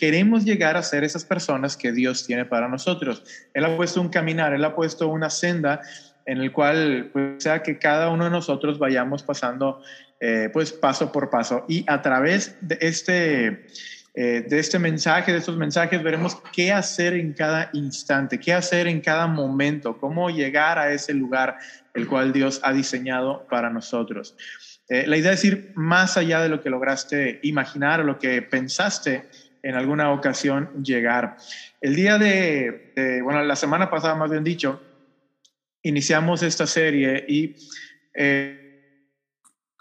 queremos llegar a ser esas personas que Dios tiene para nosotros. Él ha puesto un caminar, Él ha puesto una senda en el cual pues, sea que cada uno de nosotros vayamos pasando eh, pues paso por paso y a través de este eh, de este mensaje, de estos mensajes, veremos qué hacer en cada instante, qué hacer en cada momento, cómo llegar a ese lugar el cual Dios ha diseñado para nosotros. Eh, la idea es ir más allá de lo que lograste imaginar o lo que pensaste en alguna ocasión llegar. El día de, bueno, la semana pasada, más bien dicho, iniciamos esta serie y eh,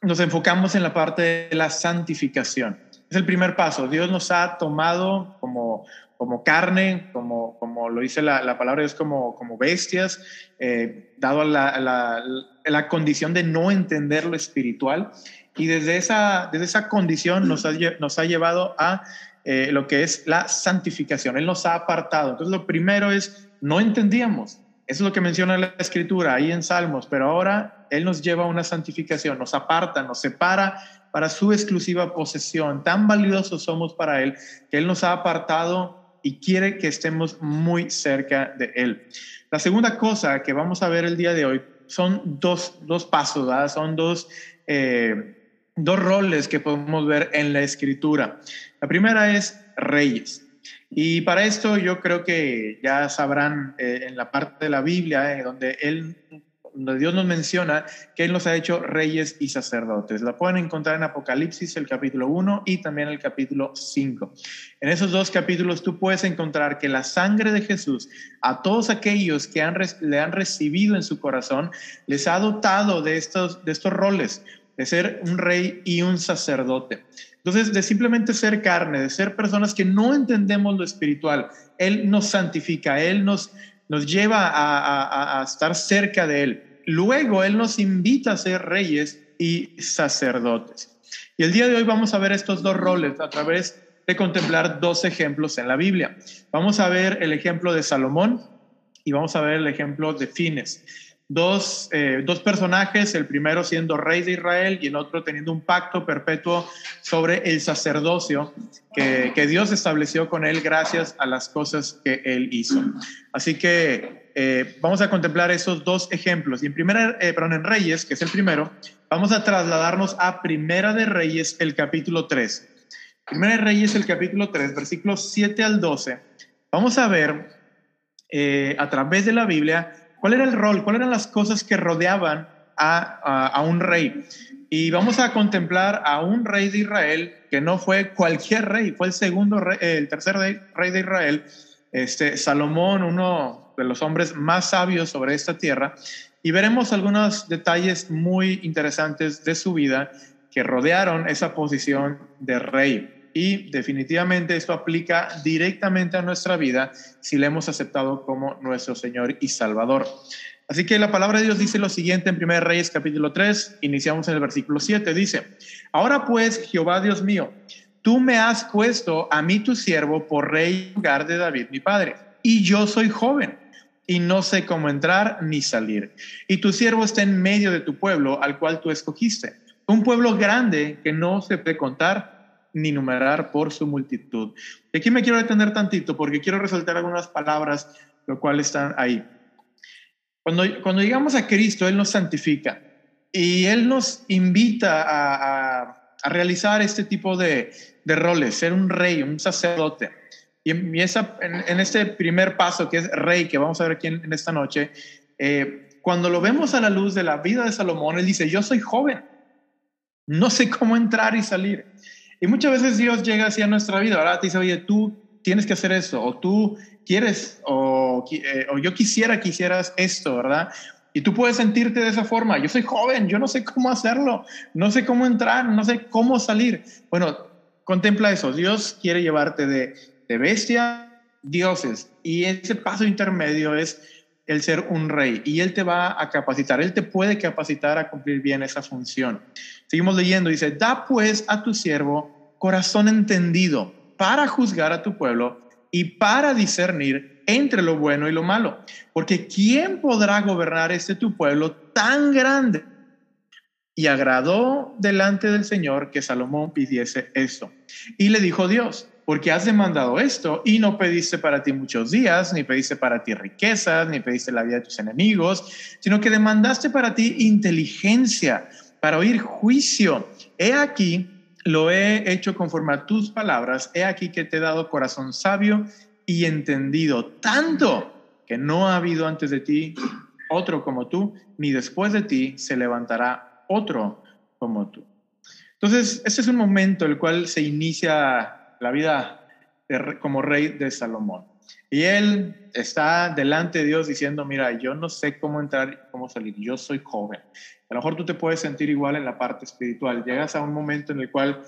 nos enfocamos en la parte de la santificación es el primer paso. Dios nos ha tomado como, como carne, como, como lo dice la, la palabra, es como, como bestias, eh, dado la, la, la, condición de no entender lo espiritual. Y desde esa, desde esa condición nos ha, nos ha llevado a eh, lo que es la santificación. Él nos ha apartado. Entonces, lo primero es, no entendíamos. Eso es lo que menciona la escritura ahí en Salmos, pero ahora Él nos lleva a una santificación, nos aparta, nos separa para su exclusiva posesión. Tan valiosos somos para Él que Él nos ha apartado y quiere que estemos muy cerca de Él. La segunda cosa que vamos a ver el día de hoy son dos, dos pasos, son dos, eh, dos roles que podemos ver en la escritura. La primera es reyes. Y para esto yo creo que ya sabrán eh, en la parte de la Biblia, eh, donde él donde Dios nos menciona que Él nos ha hecho reyes y sacerdotes. La pueden encontrar en Apocalipsis, el capítulo 1 y también el capítulo 5. En esos dos capítulos tú puedes encontrar que la sangre de Jesús a todos aquellos que le han recibido en su corazón, les ha dotado de estos, de estos roles, de ser un rey y un sacerdote. Entonces, de simplemente ser carne, de ser personas que no entendemos lo espiritual, Él nos santifica, Él nos nos lleva a, estar cerca de Él. Luego Él nos invita a ser reyes y sacerdotes. Y el día de hoy vamos a ver estos dos roles a través de contemplar dos ejemplos en la Biblia. Vamos a ver el ejemplo de Salomón y vamos a ver el ejemplo de Fines dos, eh, dos personajes, el primero siendo rey de Israel y el otro teniendo un pacto perpetuo sobre el sacerdocio que, que Dios estableció con él gracias a las cosas que él hizo. Así que eh, vamos a contemplar esos dos ejemplos. Y en, primera, eh, en Reyes, que es el primero, vamos a trasladarnos a Primera de Reyes, el capítulo 3. Primera de Reyes, el capítulo 3, versículos 7 al 12. Vamos a ver a través de la Biblia ¿Cuál era el rol? ¿Cuáles eran las cosas que rodeaban a, un rey? Y vamos a contemplar a un rey de Israel que no fue cualquier rey, fue el segundo rey, el tercer rey, de Israel, este, Salomón, uno de los hombres más sabios sobre esta tierra. Y veremos algunos detalles muy interesantes de su vida que rodearon esa posición de rey. Y definitivamente esto aplica directamente a nuestra vida si le hemos aceptado como nuestro Señor y Salvador. Así que la palabra de Dios dice lo siguiente en 1 Reyes capítulo 3, iniciamos en el versículo 7, dice, ahora pues, Jehová Dios mío, tú me has puesto a mí tu siervo por rey lugar de David mi padre, y yo soy joven y no sé cómo entrar ni salir. Y tu siervo está en medio de tu pueblo al cual tú escogiste, un pueblo grande que no se puede contar ni numerar por su multitud. Aquí me quiero detener tantito porque quiero resaltar algunas palabras, lo cual están ahí. Cuando, cuando llegamos a Cristo, Él nos santifica y Él nos invita a, realizar este tipo de, roles, ser un rey, un sacerdote. Y en, en, este primer paso, que es rey, que vamos a ver aquí en, esta noche, eh, cuando lo vemos a la luz de la vida de Salomón, Él dice, yo soy joven, no sé cómo entrar y salir. Y muchas veces Dios llega hacia nuestra vida, ¿verdad? Te dice, oye, tú tienes que hacer eso, o tú quieres, o, eh, o yo quisiera que hicieras esto, ¿verdad? Y tú puedes sentirte de esa forma. Yo soy joven, yo no sé cómo hacerlo, no sé cómo entrar, no sé cómo salir. Bueno, contempla eso. Dios quiere llevarte de, de bestia, dioses. Y ese paso intermedio es el ser un rey. Y Él te va a capacitar, Él te puede capacitar a cumplir bien esa función. Seguimos leyendo, dice, da pues a tu siervo corazón entendido para juzgar a tu pueblo y para discernir entre lo bueno y lo malo. Porque ¿quién podrá gobernar este tu pueblo tan grande? Y agradó delante del Señor que Salomón pidiese esto. Y le dijo Dios, porque has demandado esto y no pediste para ti muchos días, ni pediste para ti riquezas, ni pediste la vida de tus enemigos, sino que demandaste para ti inteligencia, para oír juicio. He aquí, lo he hecho conforme a tus palabras, he aquí que te he dado corazón sabio y entendido, tanto que no ha habido antes de ti otro como tú, ni después de ti se levantará otro como tú. Entonces, ese es un momento en el cual se inicia la vida como rey de Salomón. Y él está delante de Dios diciendo, mira, yo no sé cómo entrar cómo salir, yo soy joven. A lo mejor tú te puedes sentir igual en la parte espiritual. Llegas a un momento en el cual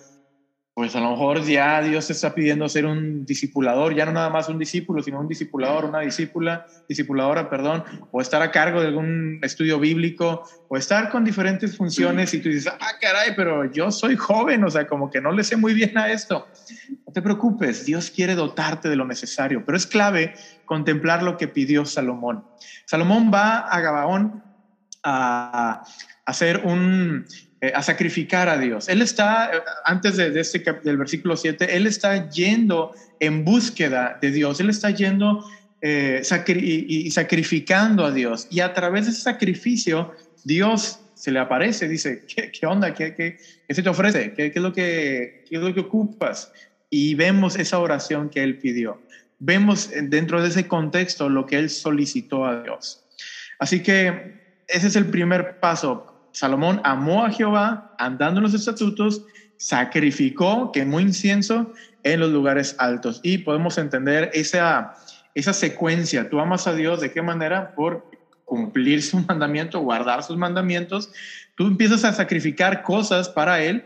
pues a lo mejor ya Dios te está pidiendo ser un discipulador, ya no nada más un discípulo, sino un discipulador, una discípula, discipuladora, perdón, o estar a cargo de algún estudio bíblico, o estar con diferentes funciones y tú dices, ah, caray, pero yo soy joven, o sea, como que no le sé muy bien a esto. No te preocupes, Dios quiere dotarte de lo necesario, pero es clave contemplar lo que pidió Salomón. Salomón va a Gabaón a hacer un eh, a sacrificar a Dios. Él está, eh, antes de, este, del versículo 7, él está yendo en búsqueda de Dios, él está yendo eh, y, sacrificando a Dios. Y a través de ese sacrificio, Dios se le aparece, dice, ¿qué, qué onda? ¿Qué, ¿Qué, se te ofrece? ¿Qué, es lo que, ¿Qué es lo que ocupas? Y vemos esa oración que él pidió. Vemos dentro de ese contexto lo que él solicitó a Dios. Así que ese es el primer paso Salomón amó a Jehová andando en los estatutos, sacrificó, quemó incienso en los lugares altos. Y podemos entender esa, esa secuencia. Tú amas a Dios de qué manera? Por cumplir su mandamiento, guardar sus mandamientos. Tú empiezas a sacrificar cosas para Él,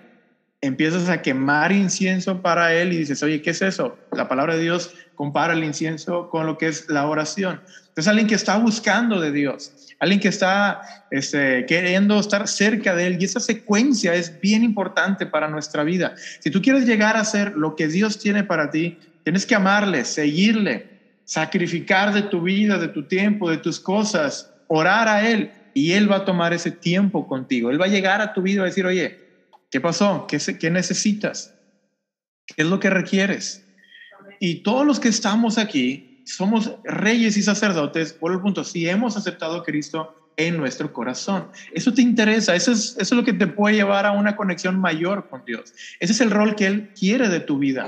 empiezas a quemar incienso para Él y dices, oye, ¿qué es eso? La palabra de Dios compara el incienso con lo que es la oración. Entonces alguien que está buscando de Dios, alguien que está este, queriendo estar cerca de Él y esa secuencia es bien importante para nuestra vida. Si tú quieres llegar a ser lo que Dios tiene para ti, tienes que amarle, seguirle, sacrificar de tu vida, de tu tiempo, de tus cosas, orar a Él y Él va a tomar ese tiempo contigo. Él va a llegar a tu vida y decir, oye, ¿qué pasó? ¿Qué, qué necesitas? ¿Qué es lo que requieres? Y todos los que estamos aquí somos reyes y sacerdotes por el punto, si hemos aceptado a Cristo en nuestro corazón. Eso te interesa, eso es, eso es lo que te puede llevar a una conexión mayor con Dios. Ese es el rol que Él quiere de tu vida.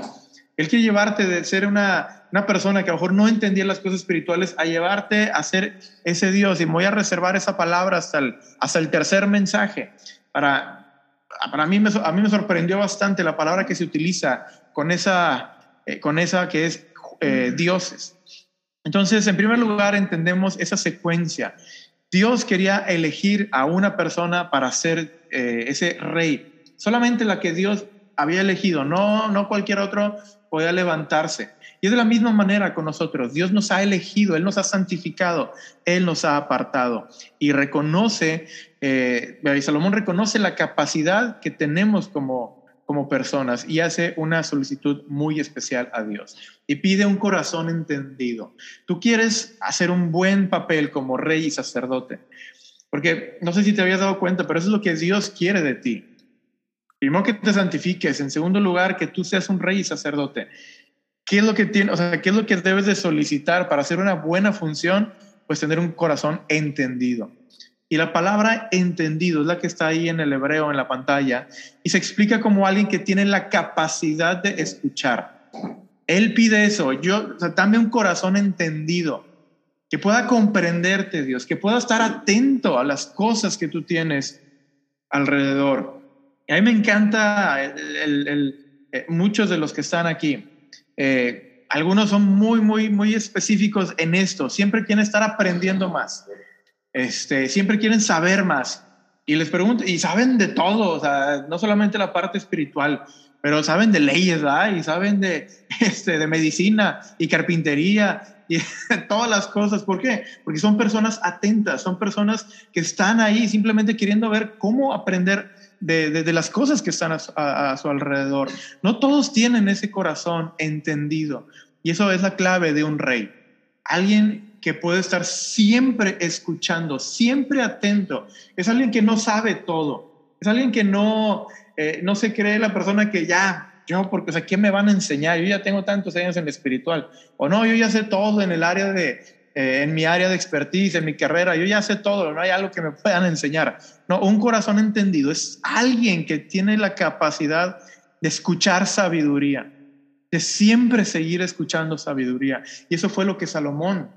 Él quiere llevarte de ser una, una persona que a lo mejor no entendía las cosas espirituales a llevarte a ser ese Dios. Y voy a reservar esa palabra hasta el, hasta el tercer mensaje. Para, para mí, me, a mí me sorprendió bastante la palabra que se utiliza con esa eh, con esa que es eh, dioses. Entonces, en primer lugar, entendemos esa secuencia. Dios quería elegir a una persona para ser eh, ese rey, solamente la que Dios había elegido, no, no cualquier otro podía levantarse. Y es de la misma manera con nosotros. Dios nos ha elegido, Él nos ha santificado, Él nos ha apartado y reconoce, eh, Salomón reconoce la capacidad que tenemos como, como personas y hace una solicitud muy especial a Dios y pide un corazón entendido. Tú quieres hacer un buen papel como rey y sacerdote, porque no sé si te habías dado cuenta, pero eso es lo que Dios quiere de ti. Primero que te santifiques, en segundo lugar que tú seas un rey y sacerdote. ¿Qué es lo que tiene, o sea, qué es lo que debes de solicitar para hacer una buena función? Pues tener un corazón entendido. Y la palabra entendido es la que está ahí en el hebreo en la pantalla y se explica como alguien que tiene la capacidad de escuchar. Él pide eso, yo, o sea, dame un corazón entendido, que pueda comprenderte, Dios, que pueda estar atento a las cosas que tú tienes alrededor. Y a me encanta eh, muchos de los que están aquí. Eh, algunos son muy, muy, muy específicos en esto. Siempre quieren estar aprendiendo más. Este, siempre quieren saber más. Y les pregunto, y saben de todo, o sea, no solamente la parte espiritual, pero saben de leyes, ¿verdad? Y saben de, este, de medicina y carpintería y todas las cosas. ¿Por qué? Porque son personas atentas, son personas que están ahí simplemente queriendo ver cómo aprender de, de, las cosas que están a, a, su alrededor. No todos tienen ese corazón entendido. Y eso es la clave de un rey. Alguien que puede estar siempre escuchando, siempre atento. Es alguien que no sabe todo. Es alguien que no, eh, no se cree la persona que ya yo, porque, o sea, ¿qué me van a enseñar? Yo ya tengo tantos años en el espiritual. O no, yo ya sé todo en el área de, eh, en mi área de expertise, en mi carrera, yo ya sé todo, no hay algo que me puedan enseñar. No, un corazón entendido es alguien que tiene la capacidad de escuchar sabiduría, de siempre seguir escuchando sabiduría. Y eso fue lo que Salomón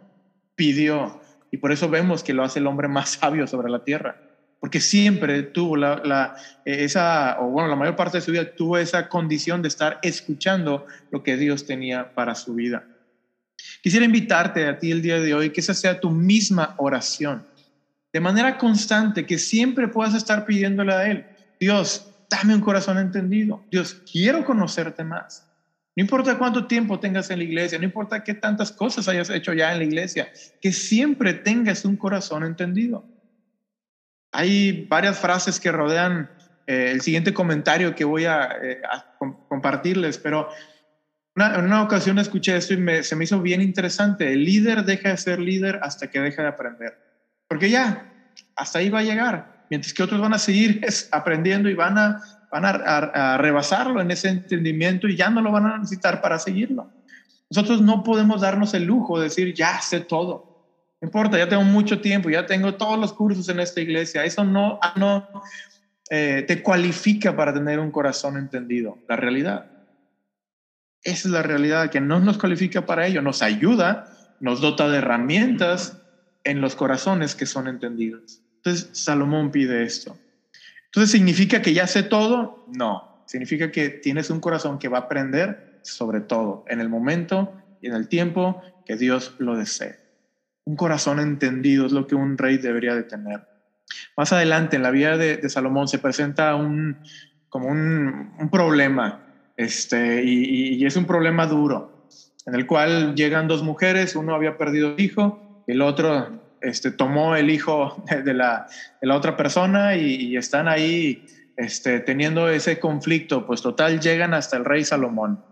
pidió. Y por eso vemos que lo hace el hombre más sabio sobre la tierra porque siempre tuvo la, esa, o bueno, la mayor parte de su vida tuvo esa condición de estar escuchando lo que Dios tenía para su vida. Quisiera invitarte a ti el día de hoy que esa sea tu misma oración, de manera constante, que siempre puedas estar pidiéndole a Él, Dios, dame un corazón entendido, Dios, quiero conocerte más. No importa cuánto tiempo tengas en la iglesia, no importa qué tantas cosas hayas hecho ya en la iglesia, que siempre tengas un corazón entendido. Hay varias frases que rodean eh, el siguiente comentario que voy a, eh, compartirles, pero en una ocasión escuché esto y se me hizo bien interesante. El líder deja de ser líder hasta que deja de aprender. Porque ya, hasta ahí va a llegar. Mientras que otros van a seguir aprendiendo y van a, van a rebasarlo en ese entendimiento y ya no lo van a necesitar para seguirlo. Nosotros no podemos darnos el lujo de decir, ya sé todo. No importa, ya tengo mucho tiempo, ya tengo todos los cursos en esta iglesia. Eso no, no eh, te cualifica para tener un corazón entendido, la realidad. Esa es la realidad, que no nos cualifica para ello, nos ayuda, nos dota de herramientas en los corazones que son entendidos. Entonces, Salomón pide esto. Entonces, ¿significa que ya sé todo? No, significa que tienes un corazón que va a aprender sobre todo, en el momento y en el tiempo que Dios lo desee. Un corazón entendido es lo que un rey debería de tener. Más adelante en la vida de, Salomón se presenta un, como un, problema, este, y, es un problema duro, en el cual llegan dos mujeres, uno había perdido hijo, el otro este, tomó el hijo de la, otra persona y, están ahí este, teniendo ese conflicto, pues total llegan hasta el rey Salomón.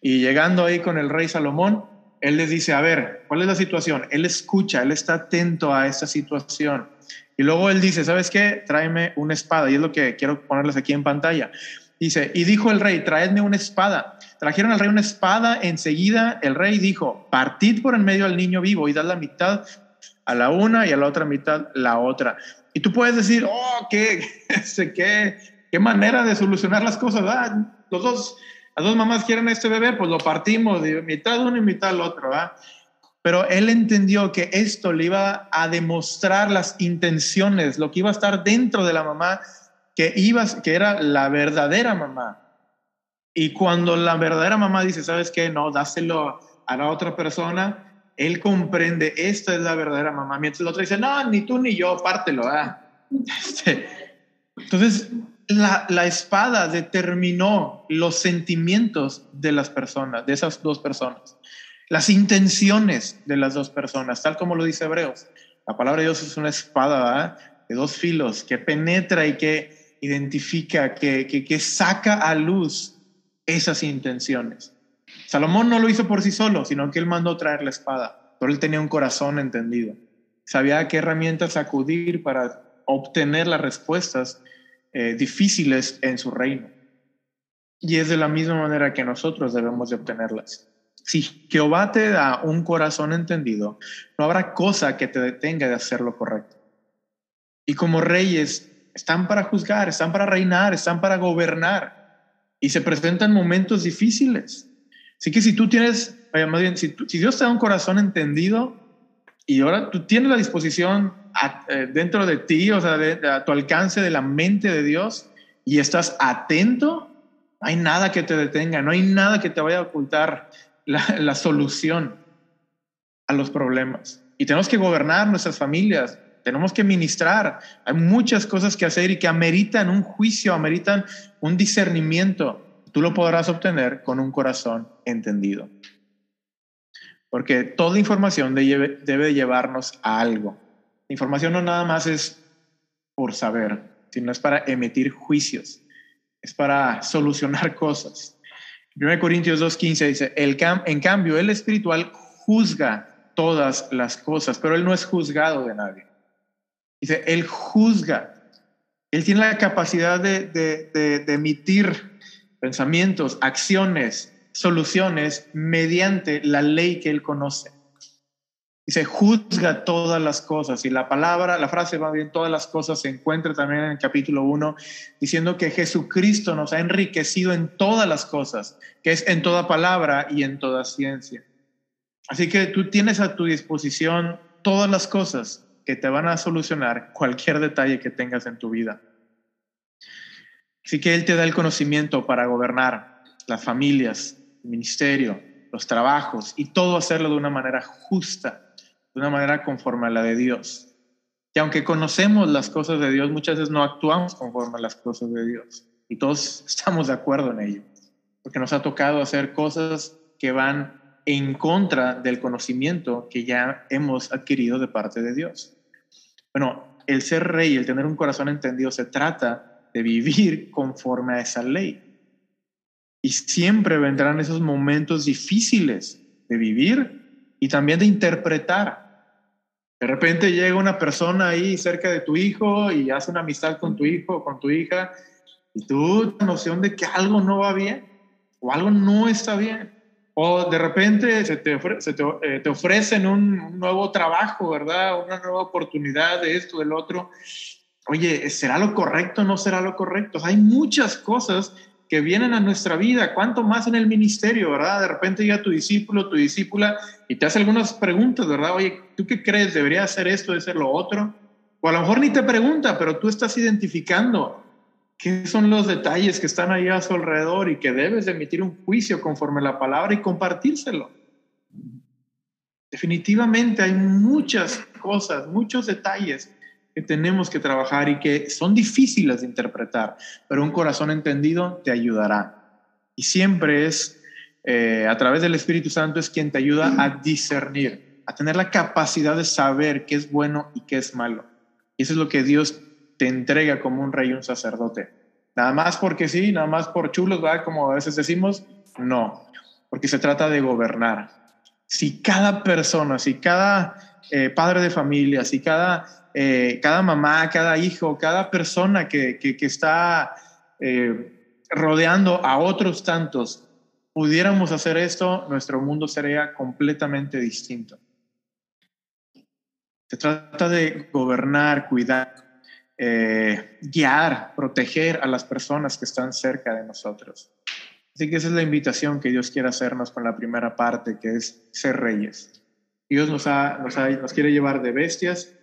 Y llegando ahí con el rey Salomón, él les dice, a ver, ¿cuál es la situación? Él escucha, él está atento a esta situación. Y luego él dice, ¿sabes qué? Tráeme una espada. Y es lo que quiero ponerles aquí en pantalla. Dice, y dijo el rey, traedme una espada. Trajeron al rey una espada. Enseguida el rey dijo, partid por en medio al niño vivo y dad la mitad a la una y a la otra mitad la otra. Y tú puedes decir, oh, qué, qué, qué manera de solucionar las cosas. Los dos las dos mamás quieren este bebé, pues lo partimos de mitad uno y mitad el otro, ¿va? Pero él entendió que esto le iba a demostrar las intenciones, lo que iba a estar dentro de la mamá, que, iba, que era la verdadera mamá. Y cuando la verdadera mamá dice, ¿sabes qué? No, dáselo a la otra persona, él comprende, esta es la verdadera mamá. Mientras el otro dice, no, ni tú ni yo, pártelo. Este, entonces, la, espada determinó los sentimientos de las personas, de esas dos personas, las intenciones de las dos personas, tal como lo dice Hebreos. La palabra de Dios es una espada de dos filos que penetra y que identifica, que, que, saca a luz esas intenciones. Salomón no lo hizo por sí solo, sino que él mandó traer la espada, pero él tenía un corazón entendido. Sabía qué herramientas acudir para obtener las respuestas eh, difíciles en su reino. Y es de la misma manera que nosotros debemos de obtenerlas. Si Jehová te da un corazón entendido, no habrá cosa que te detenga de hacer lo correcto. Y como reyes, están para juzgar, están para reinar, están para gobernar. Y se presentan momentos difíciles. Así que si tú tienes, más bien, si, Dios te da un corazón entendido y ahora tú tienes la disposición eh, dentro de ti, o sea, a tu alcance de la mente de Dios y estás atento, no hay nada que te detenga, no hay nada que te vaya a ocultar la, la solución a los problemas. Y tenemos que gobernar nuestras familias, tenemos que ministrar. Hay muchas cosas que hacer y que ameritan un juicio, ameritan un discernimiento. Tú lo podrás obtener con un corazón entendido. Porque toda información debe llevarnos a algo información no nada más es por saber, sino es para emitir juicios, es para solucionar cosas. 1 Corintios 2.15 dice, el en cambio, el espiritual juzga todas las cosas, pero él no es juzgado de nadie. Dice, él juzga. Él tiene la capacidad de, de, de, emitir pensamientos, acciones, soluciones mediante la ley que él conoce. Se juzga todas las cosas. Y la palabra, la frase va bien, todas las cosas se encuentra también en el capítulo 1, diciendo que Jesucristo nos ha enriquecido en todas las cosas, que es en toda palabra y en toda ciencia. Así que tú tienes a tu disposición todas las cosas que te van a solucionar cualquier detalle que tengas en tu vida. Así que Él te da el conocimiento para gobernar las familias, el ministerio, los trabajos y todo hacerlo de una manera justa, de una manera conforme a la de Dios. Y aunque conocemos las cosas de Dios, muchas veces no actuamos conforme a las cosas de Dios. Y todos estamos de acuerdo en ello, porque nos ha tocado hacer cosas que van en contra del conocimiento que ya hemos adquirido de parte de Dios. Bueno, el ser rey, el tener un corazón entendido, se trata de vivir conforme a esa ley. Y siempre vendrán esos momentos difíciles de vivir y también de interpretar. De repente llega una persona ahí cerca de tu hijo y hace una amistad con tu hijo o con tu hija y tú la noción de que algo no va bien o algo no está bien. O de repente se te, eh, te, ofrecen un, nuevo trabajo, ¿verdad? Una nueva oportunidad de esto, del otro. Oye, ¿será lo correcto o no será lo correcto? Hay muchas cosas que vienen a nuestra vida, cuánto más en el ministerio, ¿verdad? De repente llega tu discípulo, tu discípula, y te hace algunas preguntas, ¿verdad? Oye, ¿tú qué crees? ¿Debería hacer esto, de ser lo otro? O a lo mejor ni te pregunta, pero tú estás identificando qué son los detalles que están ahí a su alrededor y que debes de emitir un juicio conforme a la palabra y compartírselo. Definitivamente hay muchas cosas, muchos detalles que tenemos que trabajar y que son difíciles de interpretar, pero un corazón entendido te ayudará. Y siempre es eh, a través del Espíritu Santo es quien te ayuda a discernir, a tener la capacidad de saber qué es bueno y qué es malo. Y eso es lo que Dios te entrega como un rey y un sacerdote. Nada más porque sí, nada más por chulos, ¿verdad? Como a veces decimos, no, porque se trata de gobernar. Si cada persona, si cada eh, padre de familia, si cada eh, cada mamá, cada hijo, cada persona que, está eh, rodeando a otros tantos, pudiéramos hacer esto, nuestro mundo sería completamente distinto. Se trata de gobernar, cuidar, eh, guiar, proteger a las personas que están cerca de nosotros. Así que esa es la invitación que Dios quiere hacernos con la primera parte, que es ser reyes. Dios nos, nos quiere llevar de bestias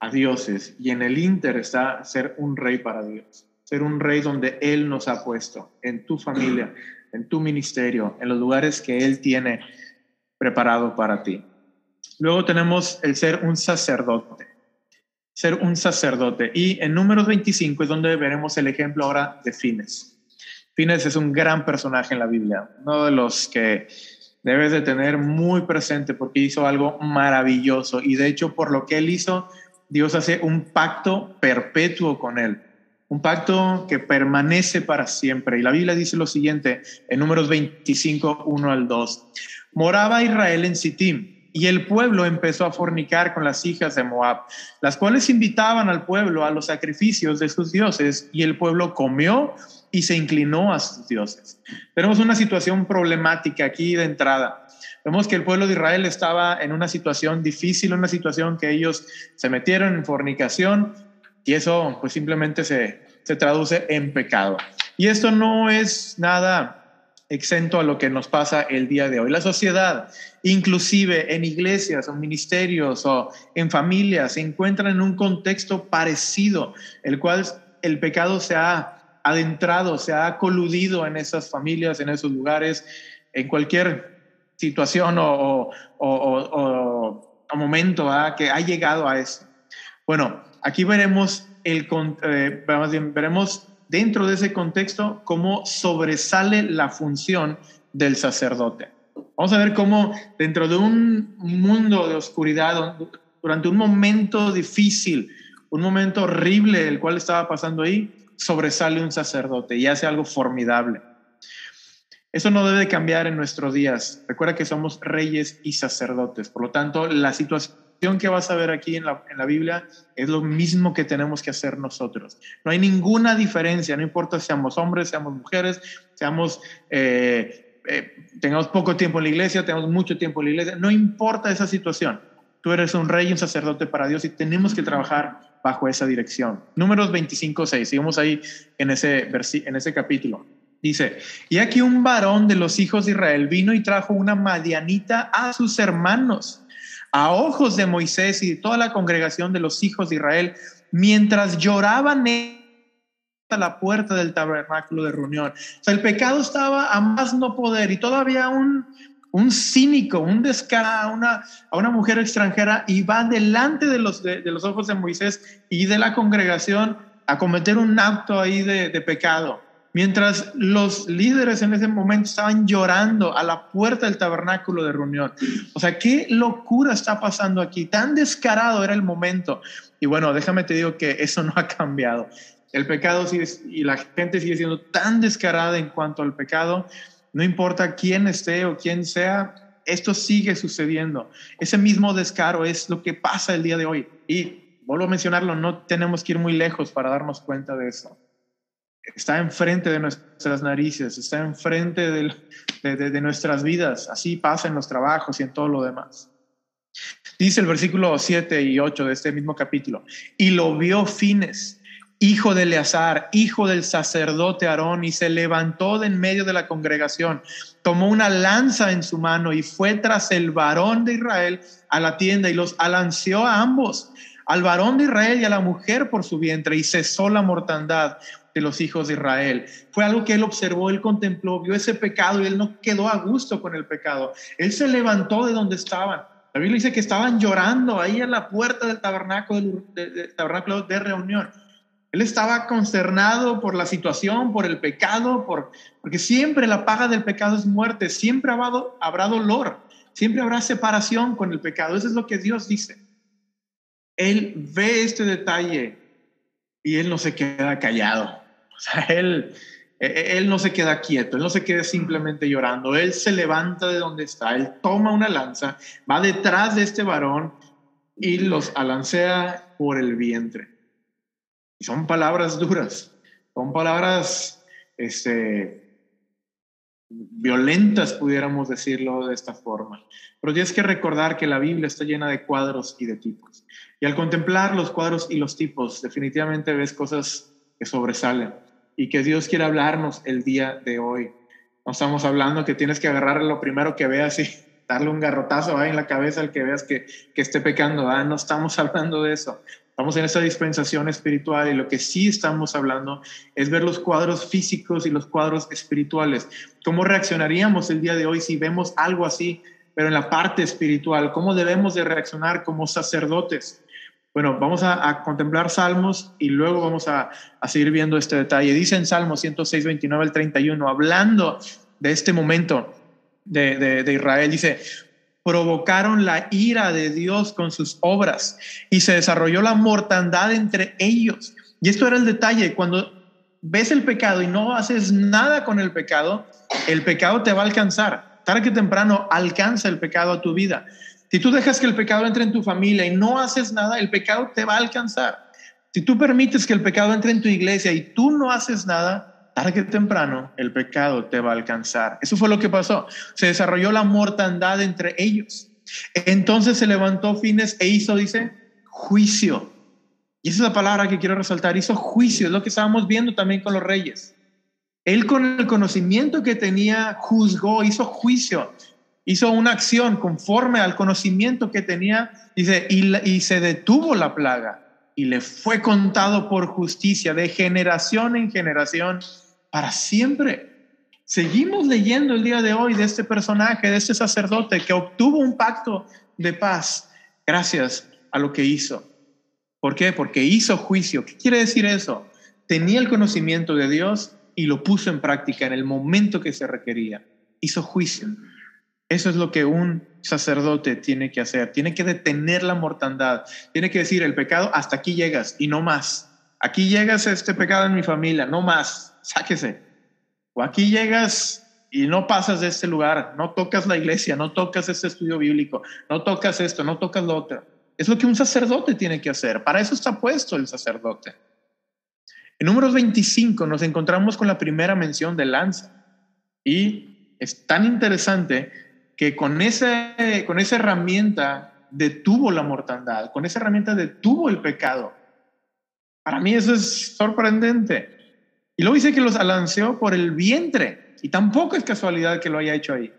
a dioses y en el Inter está ser un rey para Dios, ser un rey donde Él nos ha puesto, en tu familia, en tu ministerio, en los lugares que Él tiene preparado para ti. Luego tenemos el ser un sacerdote, ser un sacerdote. Y en números 25 es donde veremos el ejemplo ahora de Fines. Fines es un gran personaje en la Biblia, uno de los que debes de tener muy presente porque hizo algo maravilloso y de hecho por lo que él hizo Dios hace un pacto perpetuo con él, un pacto que permanece para siempre. Y la Biblia dice lo siguiente en números 25, 1 al 2. Moraba Israel en Sittim y el pueblo empezó a fornicar con las hijas de Moab, las cuales invitaban al pueblo a los sacrificios de sus dioses y el pueblo comió y se inclinó a sus dioses. Tenemos una situación problemática aquí de entrada. Vemos que el pueblo de Israel estaba en una situación difícil, una situación que ellos se metieron en fornicación y eso pues simplemente se, se traduce en pecado. Y esto no es nada exento a lo que nos pasa el día de hoy. La sociedad, inclusive en iglesias o ministerios o en familias, se encuentra en un contexto parecido, el cual el pecado se ha adentrado, se ha coludido en esas familias, en esos lugares, en cualquier situación o, momento que ha llegado a eso. Bueno, aquí veremos, el, eh, veremos dentro de ese contexto cómo sobresale la función del sacerdote. Vamos a ver cómo dentro de un mundo de oscuridad, durante un momento difícil, un momento horrible el cual estaba pasando ahí, sobresale un sacerdote y hace algo formidable. Eso no debe cambiar en nuestros días. Recuerda que somos reyes y sacerdotes. Por lo tanto, la situación que vas a ver aquí en la, Biblia es lo mismo que tenemos que hacer nosotros. No hay ninguna diferencia, no importa si seamos hombres, seamos mujeres, seamos, eh, eh, tengamos poco tiempo en la iglesia, tengamos mucho tiempo en la iglesia, no importa esa situación. Tú eres un rey y un sacerdote para Dios y tenemos que trabajar bajo esa dirección. Números 25, 6, sigamos ahí en ese, en ese capítulo. Dice, y aquí un varón de los hijos de Israel vino y trajo una madianita a sus hermanos a ojos de Moisés y de toda la congregación de los hijos de Israel, mientras lloraban a la puerta del tabernáculo de reunión. O sea, el pecado estaba a más no poder y todavía un, un cínico, un descarado, una, a una mujer extranjera y va delante de los, de, los ojos de Moisés y de la congregación a cometer un acto ahí de, de pecado. Mientras los líderes en ese momento estaban llorando a la puerta del tabernáculo de reunión. O sea, qué locura está pasando aquí. Tan descarado era el momento. Y bueno, déjame te digo que eso no ha cambiado. El pecado sigue, y la gente sigue siendo tan descarada en cuanto al pecado. No importa quién esté o quién sea, esto sigue sucediendo. Ese mismo descaro es lo que pasa el día de hoy. Y vuelvo a mencionarlo, no tenemos que ir muy lejos para darnos cuenta de eso está enfrente de nuestras narices, está enfrente de, de, nuestras vidas. Así pasa en los trabajos y en todo lo demás. Dice el versículo 7 y 8 de este mismo capítulo, y lo vio Fines, hijo de Eleazar, hijo del sacerdote Aarón, y se levantó de en medio de la congregación, tomó una lanza en su mano y fue tras el varón de Israel a la tienda y los alanceó a ambos, al varón de Israel y a la mujer por su vientre, y cesó la mortandad de los hijos de Israel. Fue algo que él observó, él contempló, vio ese pecado y él no quedó a gusto con el pecado. Él se levantó de donde estaban. La Biblia dice que estaban llorando ahí en la puerta del tabernáculo de, tabernáculo de reunión. Él estaba consternado por la situación, por el pecado, por, porque siempre la paga del pecado es muerte, siempre habrá, habrá dolor, siempre habrá separación con el pecado. Eso es lo que Dios dice. Él ve este detalle y él no se queda callado. O él, él no se queda quieto, él no se queda simplemente llorando, él se levanta de donde está, él toma una lanza, va detrás de este varón y los alancea por el vientre. Y son palabras duras, son palabras este, violentas, pudiéramos decirlo de esta forma. Pero tienes que recordar que la Biblia está llena de cuadros y de tipos. Y al contemplar los cuadros y los tipos, definitivamente ves cosas que sobresalen y que Dios quiere hablarnos el día de hoy. No estamos hablando que tienes que agarrar lo primero que veas y darle un garrotazo en la cabeza al que veas que, que esté pecando. No estamos hablando de eso. Estamos en esa dispensación espiritual y lo que sí estamos hablando es ver los cuadros físicos y los cuadros espirituales. ¿Cómo reaccionaríamos el día de hoy si vemos algo así, pero en la parte espiritual? ¿Cómo debemos de reaccionar como sacerdotes? Bueno, vamos a, contemplar Salmos y luego vamos a, seguir viendo este detalle. Dice en Salmos 106, 29 al 31, hablando de este momento de, de Israel, dice, provocaron la ira de Dios con sus obras y se desarrolló la mortandad entre ellos. Y esto era el detalle, cuando ves el pecado y no haces nada con el pecado, el pecado te va a alcanzar. Tarde que temprano alcanza el pecado a tu vida. Si tú dejas que el pecado entre en tu familia y no haces nada, el pecado te va a alcanzar. Si tú permites que el pecado entre en tu iglesia y tú no haces nada, tarde que temprano el pecado te va a alcanzar. Eso fue lo que pasó. Se desarrolló la mortandad entre ellos. Entonces se levantó Fines e hizo, dice, juicio. Y esa es la palabra que quiero resaltar. Hizo juicio, es lo que estábamos viendo también con los reyes. Él con el conocimiento que tenía juzgó, hizo juicio hizo una acción conforme al conocimiento que tenía, y, y se detuvo la plaga y le fue contado por justicia de generación en generación para siempre. Seguimos leyendo el día de hoy de este personaje, de este sacerdote que obtuvo un pacto de paz gracias a lo que hizo. ¿Por qué? Porque hizo juicio. ¿Qué quiere decir eso? Tenía el conocimiento de Dios y lo puso en práctica en el momento que se requería. Hizo juicio. Eso es lo que un sacerdote tiene que hacer. Tiene que detener la mortandad. Tiene que decir, el pecado, hasta aquí llegas y no más. Aquí llegas este pecado en mi familia, no más. Sáquese. O aquí llegas y no pasas de este lugar, no tocas la iglesia, no tocas este estudio bíblico, no tocas esto, no tocas lo otro. Es lo que un sacerdote tiene que hacer. Para eso está puesto el sacerdote. En números 25 nos encontramos con la primera mención de lanza. Y es tan interesante que con, ese, con esa herramienta detuvo la mortandad, con esa herramienta detuvo el pecado. Para mí eso es sorprendente. Y luego dice que los alanceó por el vientre. Y tampoco es casualidad que lo haya hecho ahí.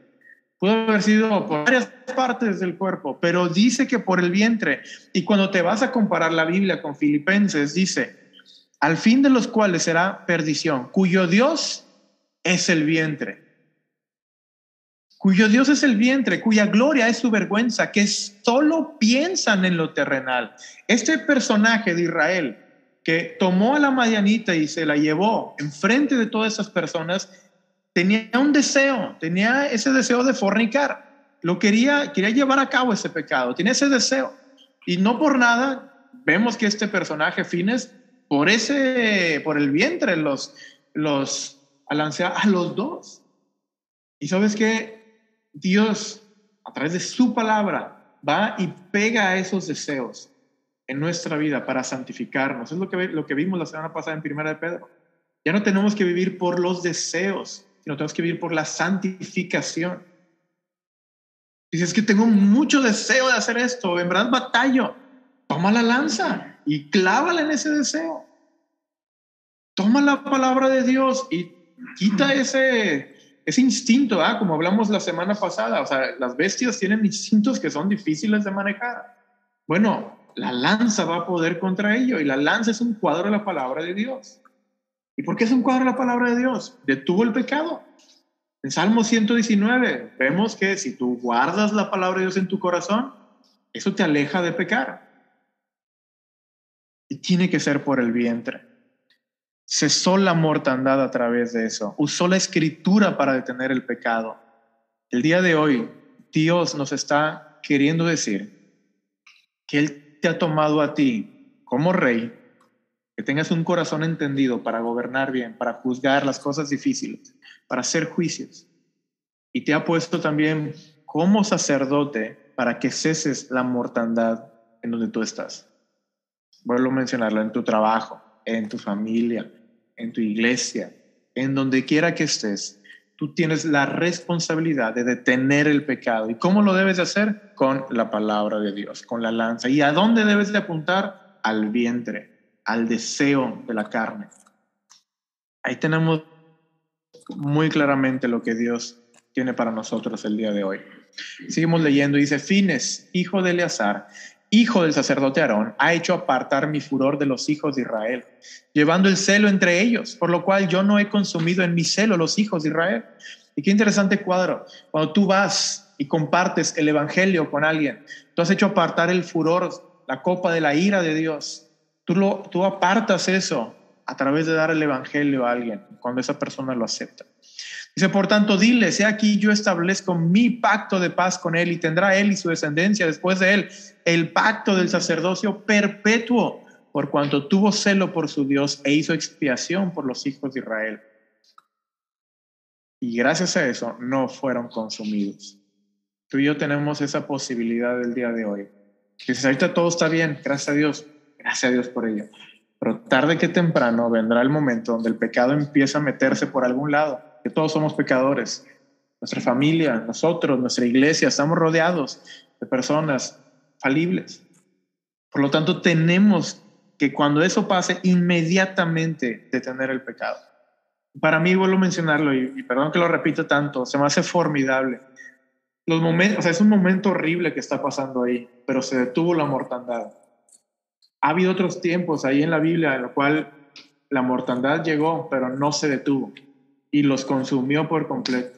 Pudo haber sido por varias partes del cuerpo, pero dice que por el vientre. Y cuando te vas a comparar la Biblia con Filipenses, dice, al fin de los cuales será perdición, cuyo Dios es el vientre, cuyo Dios es el vientre, cuya gloria es su vergüenza, que solo piensan en lo terrenal. Este personaje de Israel que tomó a la Madianita y se la llevó enfrente de todas esas personas, tenía un deseo, tenía ese deseo de fornicar, lo quería, quería llevar a cabo ese pecado, tenía ese deseo. Y no por nada vemos que este personaje Fines, por ese, por el vientre, los, los alancea a los dos. Y sabes que Dios, a través de su palabra, va y pega a esos deseos en nuestra vida para santificarnos. Es lo que, lo que vimos la semana pasada en Primera de Pedro. Ya no tenemos que vivir por los deseos, sino tenemos que vivir por la santificación. Dices que tengo mucho deseo de hacer esto, en verdad batallo. Toma la lanza y clávala en ese deseo. Toma la palabra de Dios y quita ese, ese instinto, ¿ah? como hablamos la semana pasada. O sea, las bestias tienen instintos que son difíciles de manejar. Bueno, la lanza va a poder contra ello y la lanza es un cuadro de la palabra de Dios. ¿Y por qué es un cuadro de la palabra de Dios? Detuvo el pecado. En Salmo 119 vemos que si tú guardas la palabra de Dios en tu corazón, eso te aleja de pecar. Y tiene que ser por el vientre. Cesó la mortandad a través de eso. Usó la escritura para detener el pecado. El día de hoy, Dios nos está queriendo decir que Él te ha tomado a ti como rey que tengas un corazón entendido para gobernar bien, para juzgar las cosas difíciles, para hacer juicios. Y te ha puesto también como sacerdote para que ceses la mortandad en donde tú estás. Vuelvo a mencionarlo, en tu trabajo, en tu familia, en tu iglesia, en donde quiera que estés, tú tienes la responsabilidad de detener el pecado. ¿Y cómo lo debes de hacer? Con la palabra de Dios, con la lanza. ¿Y a dónde debes de apuntar? Al vientre al deseo de la carne. Ahí tenemos muy claramente lo que Dios tiene para nosotros el día de hoy. Seguimos leyendo, dice, Fines, hijo de Eleazar, hijo del sacerdote Aarón, ha hecho apartar mi furor de los hijos de Israel, llevando el celo entre ellos, por lo cual yo no he consumido en mi celo los hijos de Israel. Y qué interesante cuadro, cuando tú vas y compartes el Evangelio con alguien, tú has hecho apartar el furor, la copa de la ira de Dios Tú, lo, tú apartas eso a través de dar el Evangelio a alguien, cuando esa persona lo acepta. Dice, por tanto, dile, sea aquí yo establezco mi pacto de paz con él y tendrá él y su descendencia después de él el pacto del sacerdocio perpetuo, por cuanto tuvo celo por su Dios e hizo expiación por los hijos de Israel. Y gracias a eso no fueron consumidos. Tú y yo tenemos esa posibilidad del día de hoy. Dices, ahorita todo está bien, gracias a Dios, Gracias a Dios por ello. Pero tarde que temprano vendrá el momento donde el pecado empieza a meterse por algún lado, que todos somos pecadores. Nuestra familia, nosotros, nuestra iglesia, estamos rodeados de personas falibles. Por lo tanto, tenemos que cuando eso pase, inmediatamente detener el pecado. Para mí, vuelvo a mencionarlo, y, y perdón que lo repito tanto, se me hace formidable. Los momentos, o sea, es un momento horrible que está pasando ahí, pero se detuvo la mortandad ha habido otros tiempos ahí en la Biblia en lo cual la mortandad llegó, pero no se detuvo y los consumió por completo.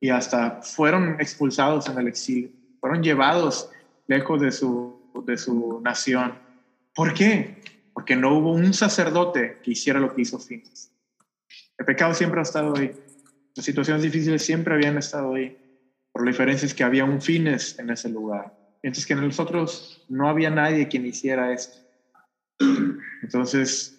Y hasta fueron expulsados en el exilio, fueron llevados lejos de su, de su nación. ¿Por qué? Porque no hubo un sacerdote que hiciera lo que hizo Fines. El pecado siempre ha estado ahí. Las situaciones difíciles siempre habían estado ahí. Por la diferencia es que había un Fines en ese lugar. Mientras que en nosotros no había nadie quien hiciera esto. Entonces,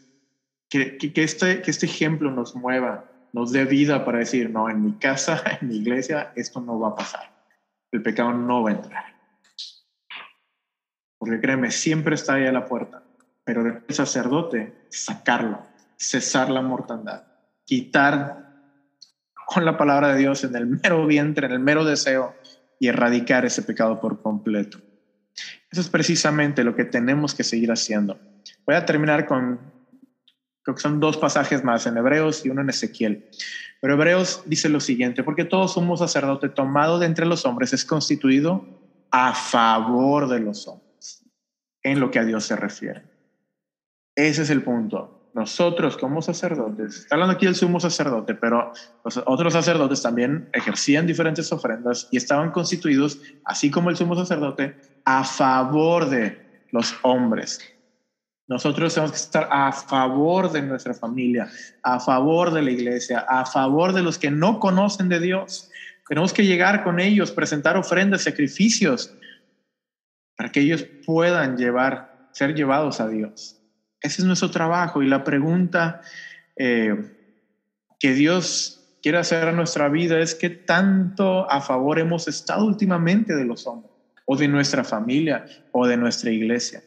que, que, este, que este ejemplo nos mueva, nos dé vida para decir, no, en mi casa, en mi iglesia, esto no va a pasar. El pecado no va a entrar. Porque créeme, siempre está ahí a la puerta. Pero el sacerdote, sacarlo, cesar la mortandad, quitar con la palabra de Dios en el mero vientre, en el mero deseo y erradicar ese pecado por completo. Eso es precisamente lo que tenemos que seguir haciendo. Voy a terminar con, creo que son dos pasajes más, en Hebreos y uno en Ezequiel. Pero Hebreos dice lo siguiente, porque todo sumo sacerdote tomado de entre los hombres es constituido a favor de los hombres, en lo que a Dios se refiere. Ese es el punto. Nosotros como sacerdotes, está hablando aquí del sumo sacerdote, pero los otros sacerdotes también ejercían diferentes ofrendas y estaban constituidos, así como el sumo sacerdote, a favor de los hombres. Nosotros tenemos que estar a favor de nuestra familia, a favor de la iglesia, a favor de los que no conocen de Dios. Tenemos que llegar con ellos, presentar ofrendas, sacrificios, para que ellos puedan llevar, ser llevados a Dios. Ese es nuestro trabajo y la pregunta eh, que Dios quiere hacer a nuestra vida es qué tanto a favor hemos estado últimamente de los hombres o de nuestra familia o de nuestra iglesia.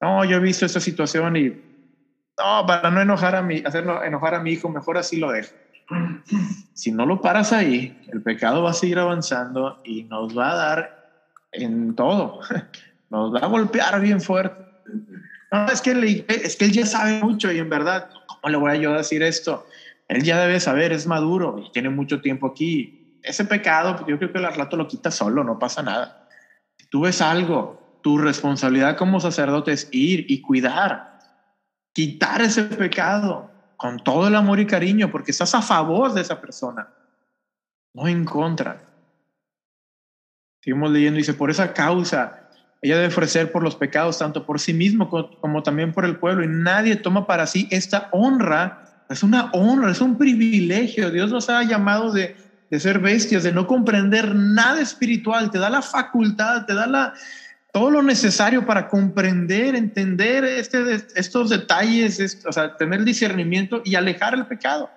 No, yo he visto esta situación y no, para no enojar a mi, hacerlo enojar a mi hijo, mejor así lo dejo. Si no lo paras ahí, el pecado va a seguir avanzando y nos va a dar en todo. Nos va a golpear bien fuerte. No, es que, es que él ya sabe mucho y en verdad, ¿cómo le voy a yo decir esto? Él ya debe saber, es maduro y tiene mucho tiempo aquí. Ese pecado, yo creo que el rato lo quita solo, no pasa nada. Si tú ves algo tu responsabilidad como sacerdote es ir y cuidar, quitar ese pecado con todo el amor y cariño, porque estás a favor de esa persona, no en contra. Seguimos leyendo, dice, por esa causa, ella debe ofrecer por los pecados, tanto por sí mismo como también por el pueblo, y nadie toma para sí esta honra. Es una honra, es un privilegio. Dios nos ha llamado de, de ser bestias, de no comprender nada espiritual. Te da la facultad, te da la, todo lo necesario para comprender, entender este, estos detalles, o sea, tener discernimiento y alejar el pecado.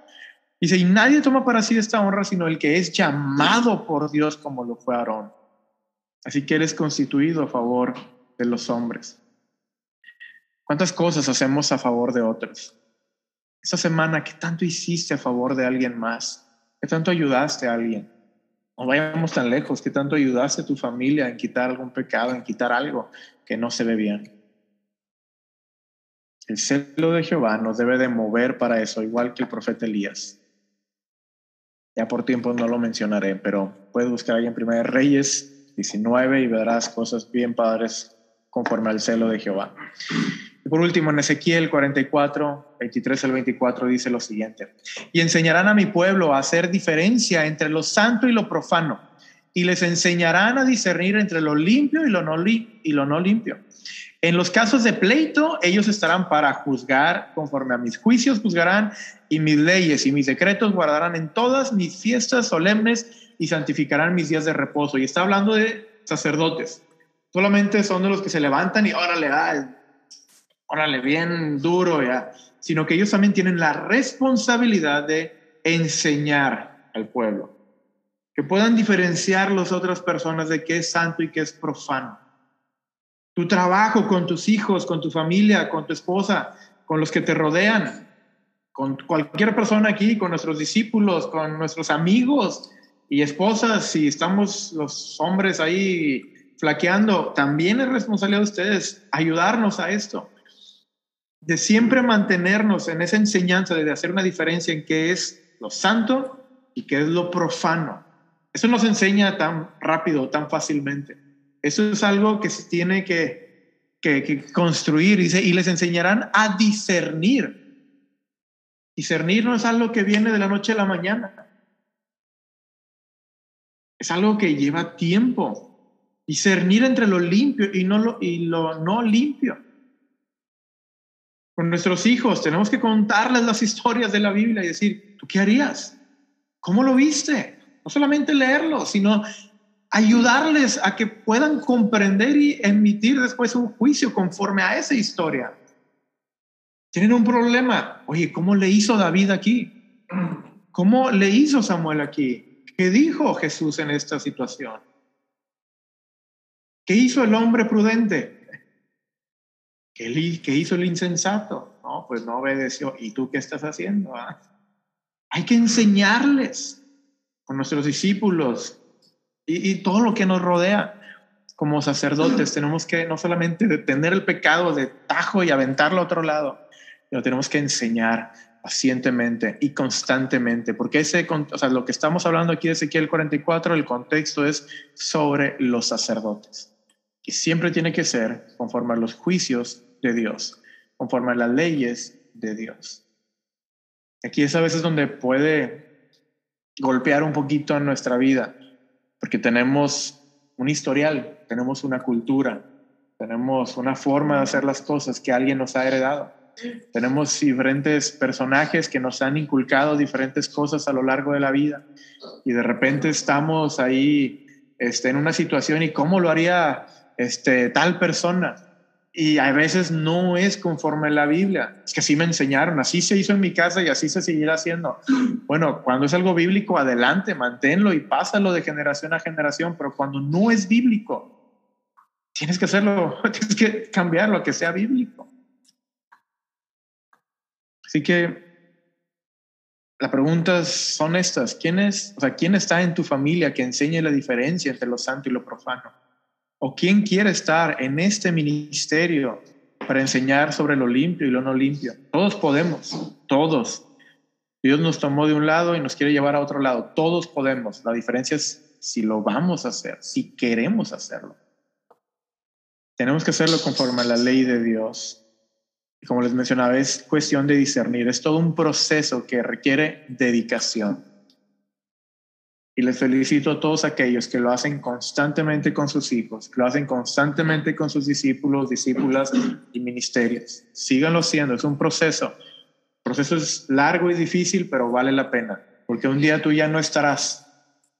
Dice, y nadie toma para sí esta honra sino el que es llamado por Dios como lo fue Aarón. Así que eres constituido a favor de los hombres. ¿Cuántas cosas hacemos a favor de otros? Esta semana, ¿qué tanto hiciste a favor de alguien más? ¿Qué tanto ayudaste a alguien? no vayamos tan lejos, que tanto ayudaste a tu familia en quitar algún pecado, en quitar algo que no se ve bien. El celo de Jehová nos debe de mover para eso, igual que el profeta Elías. Ya por tiempo no lo mencionaré, pero puedes buscar ahí en Primera Reyes 19 y verás cosas bien padres conforme al celo de Jehová. Y por último, en Ezequiel 44, 23 al 24 dice lo siguiente, y enseñarán a mi pueblo a hacer diferencia entre lo santo y lo profano, y les enseñarán a discernir entre lo limpio y lo no, limpio. En los casos de pleito, ellos estarán para juzgar conforme a mis juicios, juzgarán y mis leyes y mis decretos guardarán en todas mis fiestas solemnes y santificarán mis días de reposo. Y está hablando de sacerdotes. Solamente son de los que se levantan y órale, ah, órale, bien duro ya, sino que ellos también tienen la responsabilidad de enseñar al pueblo, que puedan diferenciar las otras personas de qué es santo y qué es profano. Tu trabajo con tus hijos, con tu familia, con tu esposa, con los que te rodean, con cualquier persona aquí, con nuestros discípulos, con nuestros amigos y esposas, si estamos los hombres ahí flaqueando, también es responsabilidad de ustedes ayudarnos a esto de siempre mantenernos en esa enseñanza de hacer una diferencia en qué es lo santo y qué es lo profano. Eso no se enseña tan rápido, tan fácilmente. Eso es algo que se tiene que, construir y, y les enseñarán a discernir. Discernir no es algo que viene de la noche a la mañana. Es algo que lleva tiempo. Discernir entre lo limpio y, no lo no limpio con nuestros hijos, tenemos que contarles las historias de la Biblia y decir, ¿tú qué harías? ¿Cómo lo viste? No solamente leerlo, sino ayudarles a que puedan comprender y emitir después un juicio conforme a esa historia. Tienen un problema. Oye, ¿cómo le hizo David aquí? ¿Cómo le hizo Samuel aquí? ¿Qué dijo Jesús en esta situación? ¿Qué hizo el hombre prudente? ¿Qué, hizo el insensato? No, pues no obedeció. ¿Y tú qué estás haciendo? Ah? Hay que enseñarles con nuestros discípulos y, y todo lo que nos rodea como sacerdotes tenemos que no solamente detener el pecado de tajo y aventarlo a otro lado, sino tenemos que enseñar pacientemente y constantemente, porque ese, o sea, lo que estamos hablando aquí de Ezequiel 44, el contexto es sobre los sacerdotes, y siempre tiene que ser conforme a los juicios de Dios, conforme a las leyes de Dios. Aquí es a veces donde puede golpear un poquito en nuestra vida, porque tenemos un historial, tenemos una cultura, tenemos una forma de hacer las cosas que alguien nos ha heredado. Tenemos diferentes personajes que nos han inculcado diferentes cosas a lo largo de la vida y de repente estamos ahí este, en una situación y cómo lo haría este, tal persona. Y a veces no es conforme a la Biblia. Es que así me enseñaron, así se hizo en mi casa y así se seguirá haciendo. Bueno, cuando es algo bíblico, adelante, manténlo y pásalo de generación a generación, pero cuando no es bíblico, tienes que hacerlo, tienes que cambiarlo a que sea bíblico. Así que las preguntas son estas. ¿Quién, es, o sea, ¿Quién está en tu familia que enseñe la diferencia entre lo santo y lo profano? ¿O quién quiere estar en este ministerio para enseñar sobre lo limpio y lo no limpio? Todos podemos, todos. Dios nos tomó de un lado y nos quiere llevar a otro lado. Todos podemos. La diferencia es si lo vamos a hacer, si queremos hacerlo. Tenemos que hacerlo conforme a la ley de Dios y como les mencionaba, es cuestión de discernir, es todo un proceso que requiere dedicación. Y les felicito a todos aquellos que lo hacen constantemente con sus hijos, lo hacen constantemente con sus discípulos, discípulas y ministerios. Síganlo haciendo, es un proceso. El proceso es largo y difícil, pero vale la pena, porque un día tú ya no estarás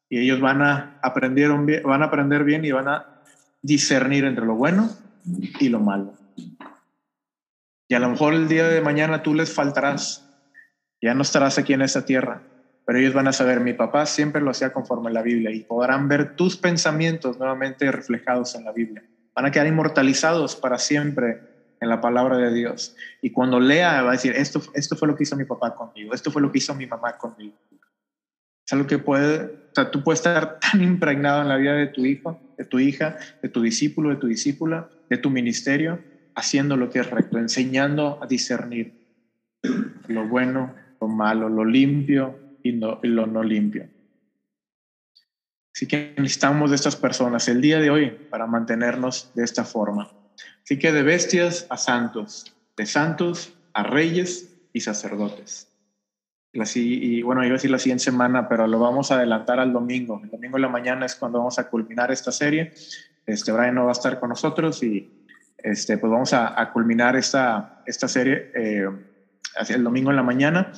y ellos van a aprender, van a aprender bien y van a discernir entre lo bueno y lo malo. Y a lo mejor el día de mañana tú les faltarás, ya no estarás aquí en esta tierra, pero ellos van a saber, mi papá siempre lo hacía conforme a la Biblia y podrán ver tus pensamientos nuevamente reflejados en la Biblia. Van a quedar inmortalizados para siempre en la palabra de Dios. Y cuando lea va a decir, esto, esto fue lo que hizo mi papá conmigo, esto fue lo que hizo mi mamá conmigo. Es algo que puede, o sea, tú puedes estar tan impregnado en la vida de tu hijo, de tu hija, de tu discípulo, de tu discípula, de tu ministerio, haciendo lo que es recto, enseñando a discernir lo bueno, lo malo, lo limpio y, lo no limpio. Así que necesitamos de estas personas el día de hoy para mantenernos de esta forma. Así que de bestias a santos, de santos a reyes y sacerdotes. y bueno, iba a decir la siguiente semana, pero lo vamos a adelantar al domingo. El domingo en la mañana es cuando vamos a culminar esta serie. Este Brian no va a estar con nosotros y este, pues vamos a, culminar esta, esta serie eh, hacia el domingo en la mañana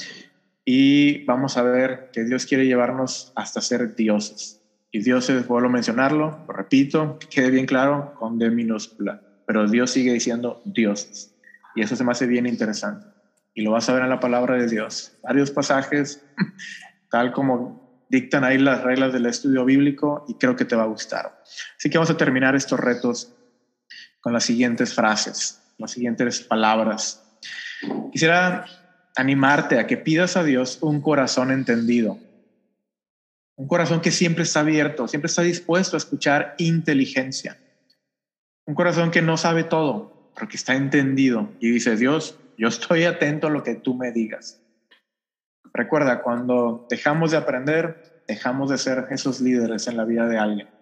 y vamos a ver que Dios quiere llevarnos hasta ser dioses. Y dioses, vuelvo a mencionarlo, lo repito, que quede bien claro, con D minúscula, pero Dios sigue diciendo dioses. Y eso se me hace bien interesante. Y lo vas a ver en la palabra de Dios. Varios pasajes, tal como dictan ahí las reglas del estudio bíblico, y creo que te va a gustar. Así que vamos a terminar estos retos con las siguientes frases, las siguientes palabras. Quisiera animarte a que pidas a Dios un corazón entendido, un corazón que siempre está abierto, siempre está dispuesto a escuchar inteligencia, un corazón que no sabe todo, pero que está entendido y dice, Dios, yo estoy atento a lo que tú me digas. Recuerda, cuando dejamos de aprender, dejamos de ser esos líderes en la vida de alguien.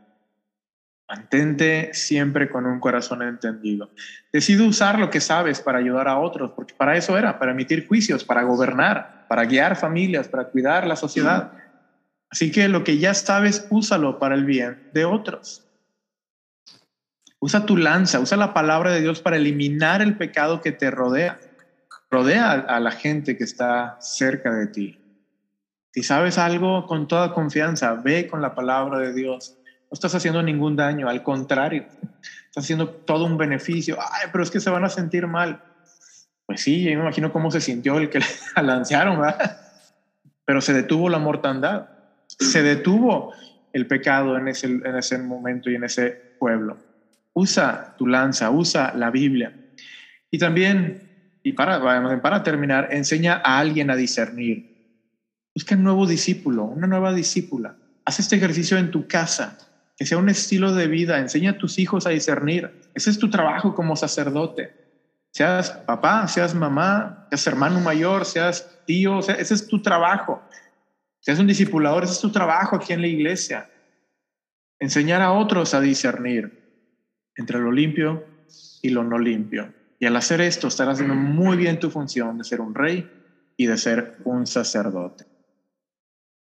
Mantente siempre con un corazón entendido. Decide usar lo que sabes para ayudar a otros, porque para eso era, para emitir juicios, para gobernar, para guiar familias, para cuidar la sociedad. Así que lo que ya sabes, úsalo para el bien de otros. Usa tu lanza, usa la palabra de Dios para eliminar el pecado que te rodea. Rodea a la gente que está cerca de ti. Si sabes algo, con toda confianza, ve con la palabra de Dios no estás haciendo ningún daño, al contrario, estás haciendo todo un beneficio. Ay, pero es que se van a sentir mal. Pues sí, yo me imagino cómo se sintió el que la lanzaron, ¿verdad? Pero se detuvo la mortandad, se detuvo el pecado en ese, en ese momento y en ese pueblo. Usa tu lanza, usa la Biblia. Y también, y para, para terminar, enseña a alguien a discernir. Busca un nuevo discípulo, una nueva discípula. Haz este ejercicio en tu casa, que sea un estilo de vida. Enseña a tus hijos a discernir. Ese es tu trabajo como sacerdote. Seas papá, seas mamá, seas hermano mayor, seas tío, ese es tu trabajo. Seas un discipulador, ese es tu trabajo aquí en la iglesia. Enseñar a otros a discernir entre lo limpio y lo no limpio. Y al hacer esto estarás haciendo muy bien tu función de ser un rey y de ser un sacerdote.